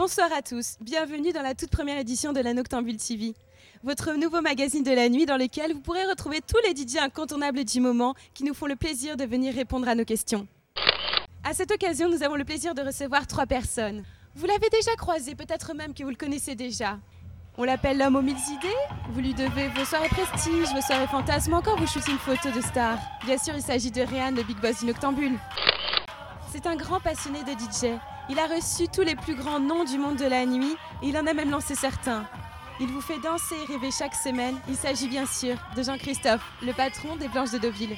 Bonsoir à tous, bienvenue dans la toute première édition de la Noctambule TV, votre nouveau magazine de la nuit dans lequel vous pourrez retrouver tous les DJ incontournables du moment qui nous font le plaisir de venir répondre à nos questions. À cette occasion, nous avons le plaisir de recevoir trois personnes. Vous l'avez déjà croisé, peut-être même que vous le connaissez déjà. On l'appelle l'homme aux mille idées. Vous lui devez vos soirées prestige, vos soirées fantasmes, encore vous shootez une photo de star. Bien sûr, il s'agit de Réan, le big boss du Noctambule. C'est un grand passionné de DJ. Il a reçu tous les plus grands noms du monde de la nuit et il en a même lancé certains. Il vous fait danser et rêver chaque semaine. Il s'agit bien sûr de Jean-Christophe, le patron des Blanches de Deauville.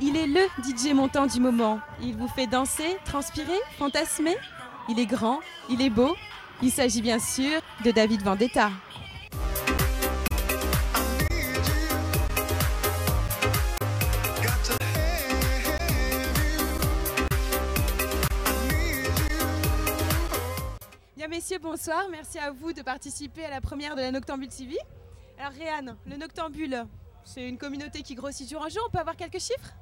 Il est le DJ montant du moment. Il vous fait danser, transpirer, fantasmer. Il est grand, il est beau. Il s'agit bien sûr de David Vendetta. Messieurs, bonsoir. Merci à vous de participer à la première de la Noctambule TV. Alors Réan, le Noctambule, c'est une communauté qui grossit jour en jour. On peut avoir quelques chiffres?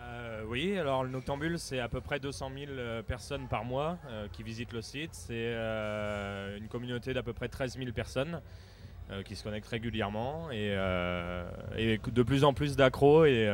Euh, oui, alors le Noctambule, c'est à peu près 200 000 euh, personnes par mois euh, qui visitent le site. C'est une communauté d'à peu près 13 000 personnes qui se connectent régulièrement et, et de plus en plus d'accros et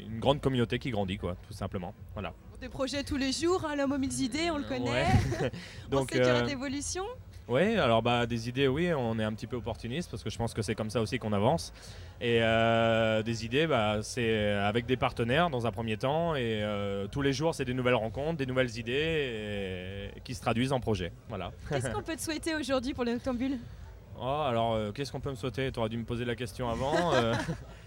une grande communauté qui grandit, quoi, tout simplement. Voilà. Des projets tous les jours, hein, l'homme aux mille idées, on le connaît. Ouais. on sait qu'il y euh, l'évolution. Oui, alors bah, des idées, oui, on est un petit peu opportuniste parce que je pense que c'est comme ça aussi qu'on avance. Et euh, des idées, bah, c'est avec des partenaires dans un premier temps. Et euh, tous les jours, c'est des nouvelles rencontres, des nouvelles idées et- qui se traduisent en projet. Voilà. Qu'est-ce qu'on peut te souhaiter aujourd'hui pour le Noctambule Oh, alors, euh, qu'est-ce qu'on peut me souhaiter? Tu aurais dû me poser la question avant.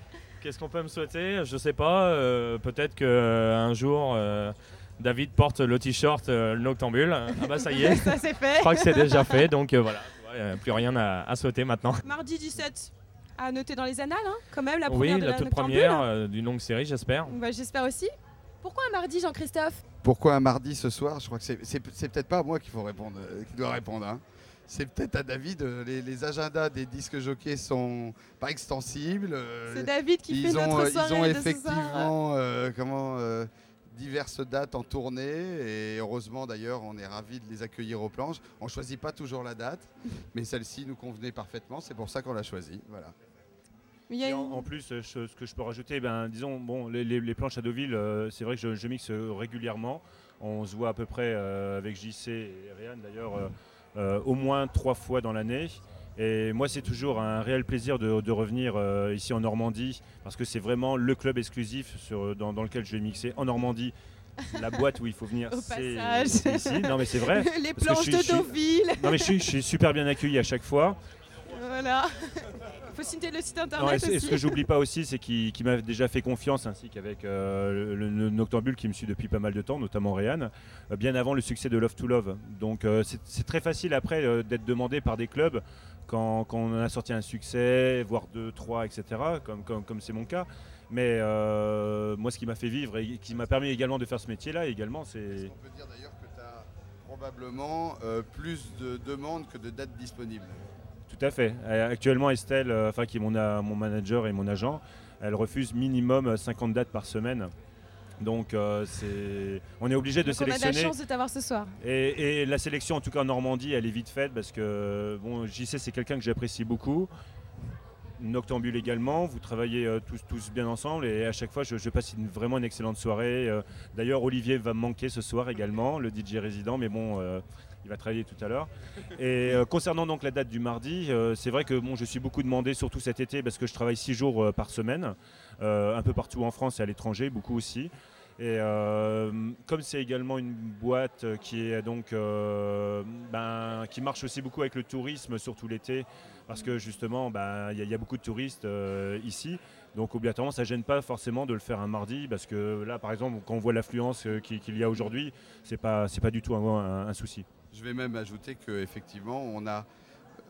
euh, qu'est-ce qu'on peut me souhaiter? Je sais pas. euh, Peut-être qu'un jour, euh, David porte le t-shirt euh, le Noctambule. Ah bah ça y est. Ça c'est Je fait. crois que c'est déjà fait, donc euh, voilà. Ouais, euh, plus rien à, à souhaiter maintenant. Mardi 17, à noter dans les annales, hein, quand même, la oui, première de la la toute Noctambule. première euh, d'une longue série, j'espère. Bah, J'espère aussi. Pourquoi un mardi, Jean-Christophe? Pourquoi un mardi ce soir? Je crois que c'est- peut-être pas à moi qu'il faut répondre, euh, qui doit répondre. hein. C'est peut-être à David. euh, Les, les agendas des disques jockeys sont pas extensibles. euh, C'est David qui fait ont, notre euh, soirée ils ont de ce soir. effectivement euh, comment, euh, diverses dates en tournée et heureusement d'ailleurs on est ravis de les accueillir aux planches. On choisit pas toujours la date, mais celle-ci nous convenait parfaitement, c'est pour ça qu'on l'a choisie. Voilà. Et en, en plus, euh, je- ce que je peux rajouter, ben, disons, bon, les, les- les planches à Deauville, euh, c'est vrai que je, je mixe euh, régulièrement. On se voit à peu près euh, avec JC et Réan d'ailleurs euh, euh, au moins trois fois dans l'année. Et moi, c'est toujours un réel plaisir de, de revenir euh, ici en Normandie parce que c'est vraiment le club exclusif sur, dans, dans lequel je vais mixer en Normandie. La boîte où il faut venir, c'est ici. Non, mais c'est vrai. les planches je de je Deauville. Non, mais je suis, je suis super bien accueilli à chaque fois. Voilà. Faut citer le site Non, internet et, ce- et ce que j'oublie pas aussi, c'est qu'il m'a déjà fait confiance, ainsi qu'avec euh, le, le Noctambule qui me suit depuis pas mal de temps, notamment Réan, euh, bien avant le succès de Love to Love. Donc euh, c'est très facile après euh, d'être demandé par des clubs quand, quand on a sorti un succès, voire deux, trois, etc., comme comme comme c'est mon cas. Mais euh, moi, ce qui m'a fait vivre et qui m'a permis également de faire ce métier-là, également, c'est On peut dire d'ailleurs que tu as probablement euh, plus de demandes que de dates disponibles? Tout à fait. Euh, Actuellement, Estelle, euh, enfin, qui est mon, mon manager et mon agent, elle refuse minimum 50 dates par semaine. Donc, euh, c'est, on est obligé de Donc, on a de la sélectionner. chance de t'avoir ce soir. Et, et la sélection, en tout cas en Normandie, elle est vite faite parce que bon, JC, c'est quelqu'un que j'apprécie beaucoup. Noctambule également, vous travaillez euh, tous, tous bien ensemble et à chaque fois je, passe vraiment une excellente soirée. Euh, D'ailleurs Olivier va me manquer ce soir également, le DJ résident, mais bon, euh, il va travailler tout à l'heure. Et concernant donc la date du mardi, c'est vrai que bon, je suis beaucoup demandé, surtout cet été, parce que je travaille six jours par semaine, un peu partout en France et à l'étranger, beaucoup aussi. Et euh, comme c'est également une boîte qui est donc euh, ben, qui marche aussi beaucoup avec le tourisme, surtout l'été, parce que justement ben, il y, a- beaucoup de touristes euh, ici. Donc obligatoirement ça gêne pas forcément de le faire un mardi, parce que là par exemple quand on voit l'affluence euh, qu'il y a aujourd'hui, c'est pas pas du tout un, souci. Je vais même ajouter qu'effectivement, on a euh,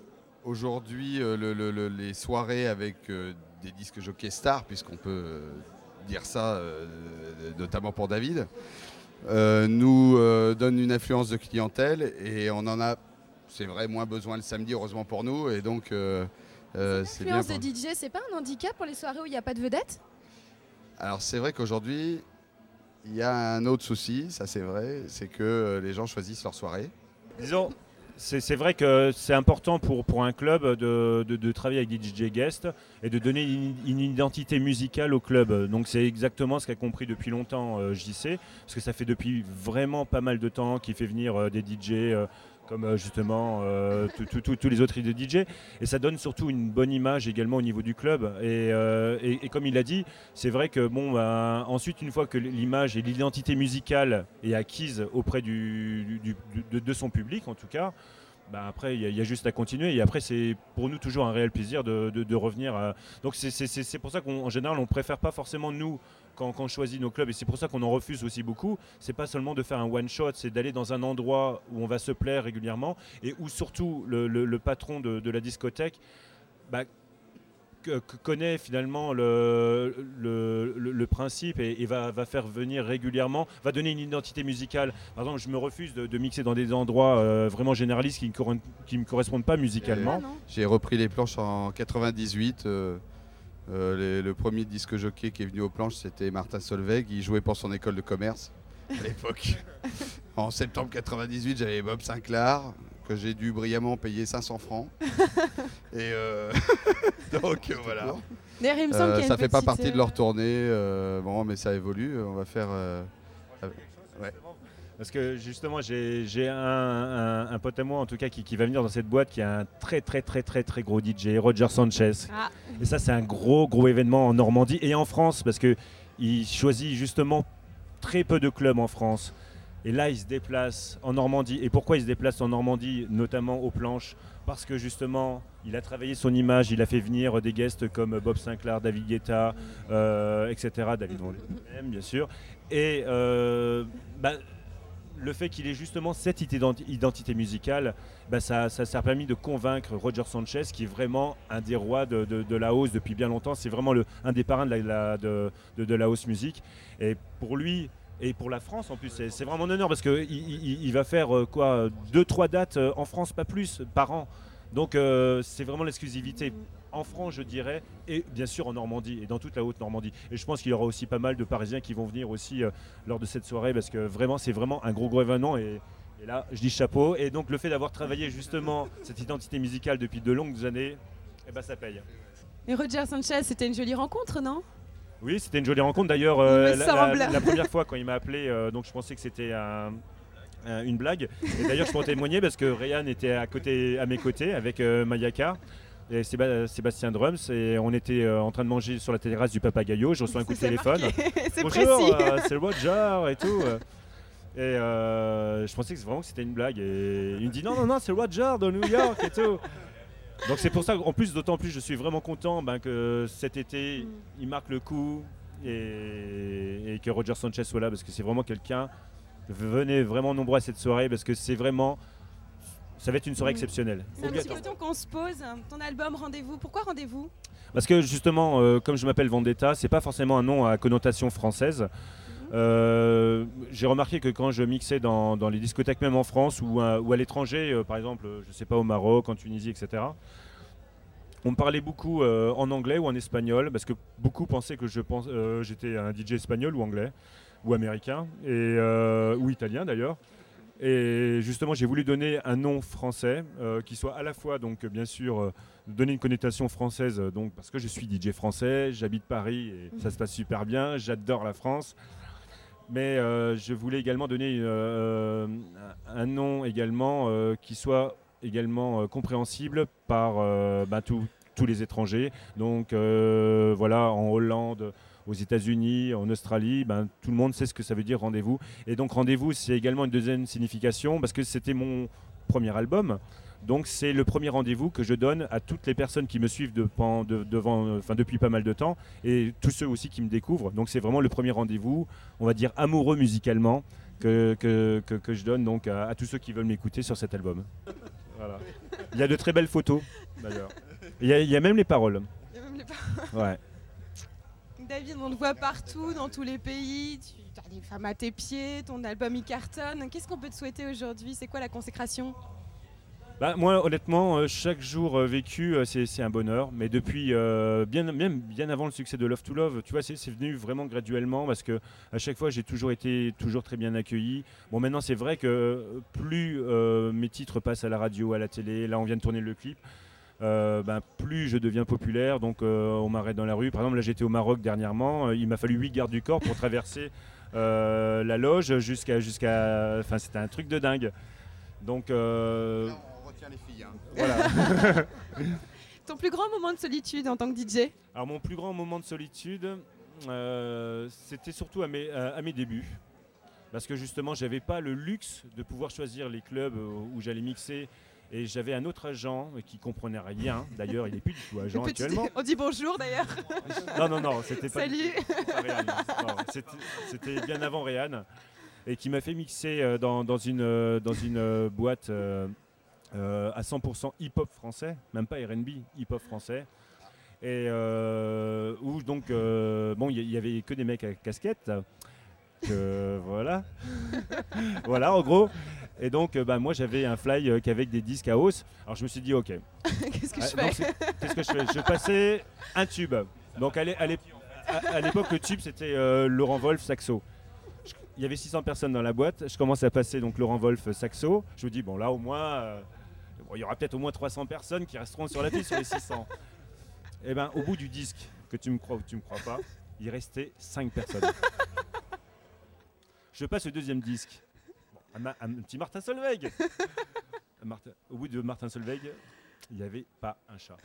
aujourd'hui euh, le- le- le- les soirées avec euh, des disques jockeys stars, puisqu'on peut euh, dire ça, euh, notamment pour David, euh, nous euh, donnent une influence de clientèle et on en a, c'est vrai, moins besoin le samedi, heureusement pour nous. Et donc, euh, euh, c'est. L'influence pour- de DJ, c'est pas un handicap pour les soirées où il n'y a pas de vedette Alors c'est vrai qu'aujourd'hui, il y a un autre souci, ça c'est vrai, c'est que les gens choisissent leur soirée. Disons, c'est vrai que c'est important pour, un club de, travailler avec des DJ guests et de donner une, une identité musicale au club. Donc c'est exactement ce qu'a compris depuis longtemps euh, JC, parce que ça fait depuis vraiment pas mal de temps qu'il fait venir euh, des DJ euh, comme euh, justement euh, tous les autres DJ. Et ça donne surtout une bonne image également au niveau du club. Et, euh, et- comme il a dit, c'est vrai que bon, ben, ensuite, une fois que l'image et l'identité musicale est acquise auprès du, de, son public, en tout cas, ben, après, il y, a- juste à continuer. Et après, c'est pour nous toujours un réel plaisir de, de- revenir. Donc, c'est pour ça qu'en général, on préfère pas forcément nous. Quand, on choisit nos clubs, et c'est pour ça qu'on en refuse aussi beaucoup, c'est pas seulement de faire un one-shot, c'est d'aller dans un endroit où on va se plaire régulièrement et où surtout le, patron de, la discothèque bah, connaît finalement le, principe et, va, faire venir régulièrement, va donner une identité musicale. Par exemple, je me refuse de, mixer dans des endroits euh, vraiment généralistes qui ne me correspondent pas musicalement. J'ai repris les planches en 98. euh, euh, les- le premier disque jockey qui est venu aux planches, c'était Martin Solveig. Il jouait pour son école de commerce à l'époque. en septembre 98, j'avais Bob Sinclair, que j'ai dû brillamment payer 500 francs. Et euh, donc euh, voilà. Euh, ça fait pas partie de leur euh, tournée. euh, bon, mais ça évolue. On va faire. Parce que justement, j'ai un, un- un pote à moi, en tout cas, qui, qui va venir dans cette boîte, qui est un très très très très très gros DJ, Roger Sanchez. Ah, Et ça, c'est un gros, gros événement en Normandie et en France parce que il choisit justement très peu de clubs en France. Et là, il se déplace en Normandie. Et pourquoi il se déplace en Normandie, notamment aux planches? Parce que justement, il a travaillé son image, il a fait venir des guests comme Bob Sinclair, David Guetta, euh, etc. David même, bien sûr. Et euh, bah, le fait qu'il ait justement cette identi- identité musicale, bah, ça, ça, ça a permis de convaincre Roger Sanchez, qui est vraiment un des rois de, la house depuis bien longtemps. C'est vraiment un des parrains de la, de, de- de la house music. Et pour lui et pour la France en plus, c'est vraiment un honneur parce qu'il il, va faire euh, quoi, deux, trois dates euh, en France, pas plus, par an. Donc euh, c'est vraiment l'exclusivité en France, je dirais, et bien sûr en Normandie et dans toute la haute Normandie. Et je pense qu'il y aura aussi pas mal de Parisiens qui vont venir aussi lors de cette soirée parce que vraiment c'est vraiment un gros gros événement et, et là je dis chapeau. Et donc le fait d'avoir travaillé justement cette identité musicale depuis de longues années, eh ben ça paye. Et Roger Sanchez, c'était une jolie rencontre, non? Oui, c'était une jolie rencontre. D'ailleurs, euh, la, semble. la- la première fois quand il m'a appelé, euh, donc je pensais que c'était un- un- une blague. Et d'ailleurs, je peux en témoigner parce que Ryan était à, côté, à mes côtés avec euh, Mayaka et Séba- Sébastien Drums. Et on était euh, en train de manger sur la terrasse du Papagayo. Je reçois un coup de téléphone. Bonjour, euh, c'est Roger et tout. Et euh, je pensais que vraiment que c'était une blague. Et il me dit non, non, non, c'est Roger de New York et tout. Donc c'est pour ça, en plus, d'autant plus, je suis vraiment content ben, que cet été, Mm. il marque le coup et, et que Roger Sanchez soit là parce que c'est vraiment quelqu'un. Venez vraiment nombreux à cette soirée parce que c'est vraiment. Ça va être une soirée Mm. exceptionnelle. C'est un petit bouton qu'on se pose. Ton album, rendez-vous. Pourquoi rendez-vous? Parce que justement, euh, comme je m'appelle Vendetta, c'est pas forcément un nom à connotation française. Euh, J'ai remarqué que quand je mixais dans, les discothèques, même en France ou, à- l'étranger, euh, par exemple, je sais pas, au Maroc, en Tunisie, etc., on me parlait beaucoup euh, en anglais ou en espagnol, parce que beaucoup pensaient que je pense, j'étais un DJ espagnol ou anglais, ou américain, et, ou italien d'ailleurs. Et justement, j'ai voulu donner un nom français qui soit à la fois, donc bien sûr, donner une connotation française, donc parce que je suis DJ français, j'habite Paris et ça se passe super bien, j'adore la France. Mais euh, je voulais également donner euh, un un nom également euh, qui soit également euh, compréhensible par euh, bah, tous- les étrangers. Donc euh, voilà, en Hollande, aux États-Unis, en Australie, ben, tout le monde sait ce que ça veut dire rendez-vous. Et donc rendez-vous, c'est également une deuxième signification parce que c'était mon premier album. Donc c'est le premier rendez-vous que je donne à toutes les personnes qui me suivent de- pen- de- devant, euh, enfin, depuis pas mal de temps et tous ceux aussi qui me découvrent. Donc c'est vraiment le premier rendez-vous, on va dire amoureux musicalement, que, que, que- que je donne donc à, à tous ceux qui veulent m'écouter sur cet album. Voilà. Il y a de très belles photos d'ailleurs. Il y, a- il y a même les paroles. Il y a même les Ouais. David, on te voit partout, dans tous les pays. Tu as des femmes à tes pieds, ton album il cartonne. Qu'est-ce qu'on peut te souhaiter aujourd'hui? C'est quoi la consécration? Bah, moi, honnêtement, euh, chaque jour euh, vécu, euh, c'est un bonheur. Mais depuis, bien, bien avant le succès de Love to Love, tu vois, c'est venu vraiment graduellement parce que à chaque fois, j'ai toujours été toujours très bien accueilli. Bon, maintenant, c'est vrai que plus mes titres passent à la radio, à la télé, là, on vient de tourner le clip. ben, plus je deviens populaire, donc on m'arrête dans la rue. Par exemple, là j'étais au Maroc dernièrement, il m'a fallu 8 gardes du corps pour traverser la loge jusqu'à. jusqu'à enfin, c'était un truc de dingue. Donc euh, les filles. hein. voilà. Ton plus grand moment de solitude en tant que DJ Alors mon plus grand moment de solitude, euh, c'était surtout à mes, à- à mes débuts. Parce que justement, j'avais pas le luxe de pouvoir choisir les clubs euh, où j'allais mixer. Et j'avais un autre agent qui comprenait rien. D'ailleurs, il n'est plus du tout agent actuellement. On dit bonjour d'ailleurs. Non, non, non, c'était pas, Salut. c'était- bien avant Réan. Et qui m'a fait mixer euh, dans, dans une, euh, dans une euh, boîte euh, euh, à 100% hip-hop français, même pas RB, hip-hop français. Et euh, où donc, euh, bon, il y, y avait que des mecs à casquette. Que, voilà. voilà, en gros. Et donc, bah, moi, j'avais un fly qu'avec des disques à hausse. Alors, je me suis dit, ok, Qu'est-ce que ah, Qu'est-ce que je fais? Je passais un tube. Donc à l'é- à l'é- à- à l'époque, le tube c'était Laurent Wolf saxo. Il y avait 600 personnes dans la boîte. Je commence à passer donc Laurent Wolf saxo. Je me dis bon là au moins, euh, il y aura peut-être au moins 300 personnes qui resteront sur la piste sur les 600. Et ben au bout du disque, que tu me crois ou tu me crois pas, il restait 5 personnes. Je passe le deuxième disque. Bon, un, petit Martin Solveig. Au bout de Martin Solveig, il n'y avait pas un chat.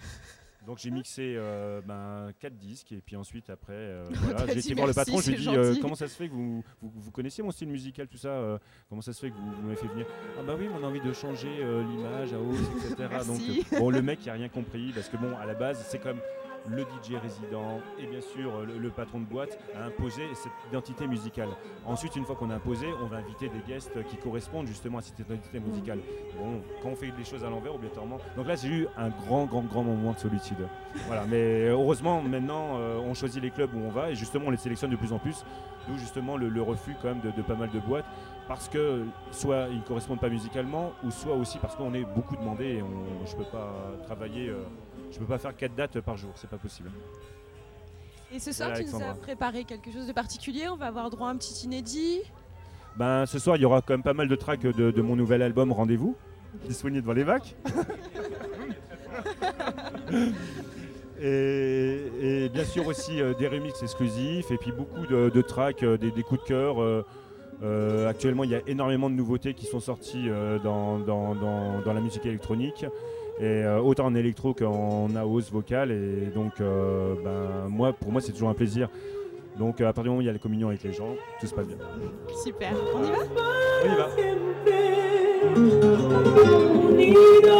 Donc j'ai mixé euh, ben, 4 disques et puis ensuite après euh, voilà, j'ai été voir le patron, je lui ai c'est dit euh, comment ça se fait que vous, vous, vous connaissiez mon style musical, tout ça, comment ça se fait que vous, vous m'avez fait venir? Ah bah oui, on a envie de changer l'image à hausse, etc. Donc Merci. bon, le mec il a rien compris parce que bon, à la base c'est comme le DJ résident et bien sûr euh, le, le patron de boîte a imposé cette identité musicale. Ensuite, une fois qu'on a imposé, on va inviter des guests qui correspondent justement à cette identité musicale. Bon, quand on fait les choses à l'envers, obligatoirement. Donc là, j'ai eu un grand, grand, grand moment de solitude. Voilà, mais heureusement, maintenant, euh, on choisit les clubs où on va et justement, on les sélectionne de plus en plus. D'où justement le, le refus quand même de, de pas mal de boîtes parce que soit ils ne correspondent pas musicalement ou soit aussi parce qu'on est beaucoup demandé et on, je peux pas travailler. euh, je peux pas faire 4 dates par jour, c'est pas possible. Et ce soir, Voilà, tu nous as préparé quelque chose de particulier? On va avoir droit à un petit inédit? Ben, ce soir, il y aura quand même pas mal de tracks de, de mon nouvel album Rendez-vous, disponible devant les vacs. et, et bien sûr aussi euh, des remixes exclusifs et puis beaucoup de, de tracks, euh, des, des coups de cœur. euh, actuellement, il y a énormément de nouveautés qui sont sorties dans, dans- dans- dans la musique électronique. Et euh, autant en électro qu'en house vocale. Et donc, euh, ben, moi, pour moi, c'est toujours un plaisir. Donc, euh, à partir du moment où il y a la communion avec les gens, tout se passe bien. Super. On y va? On y va.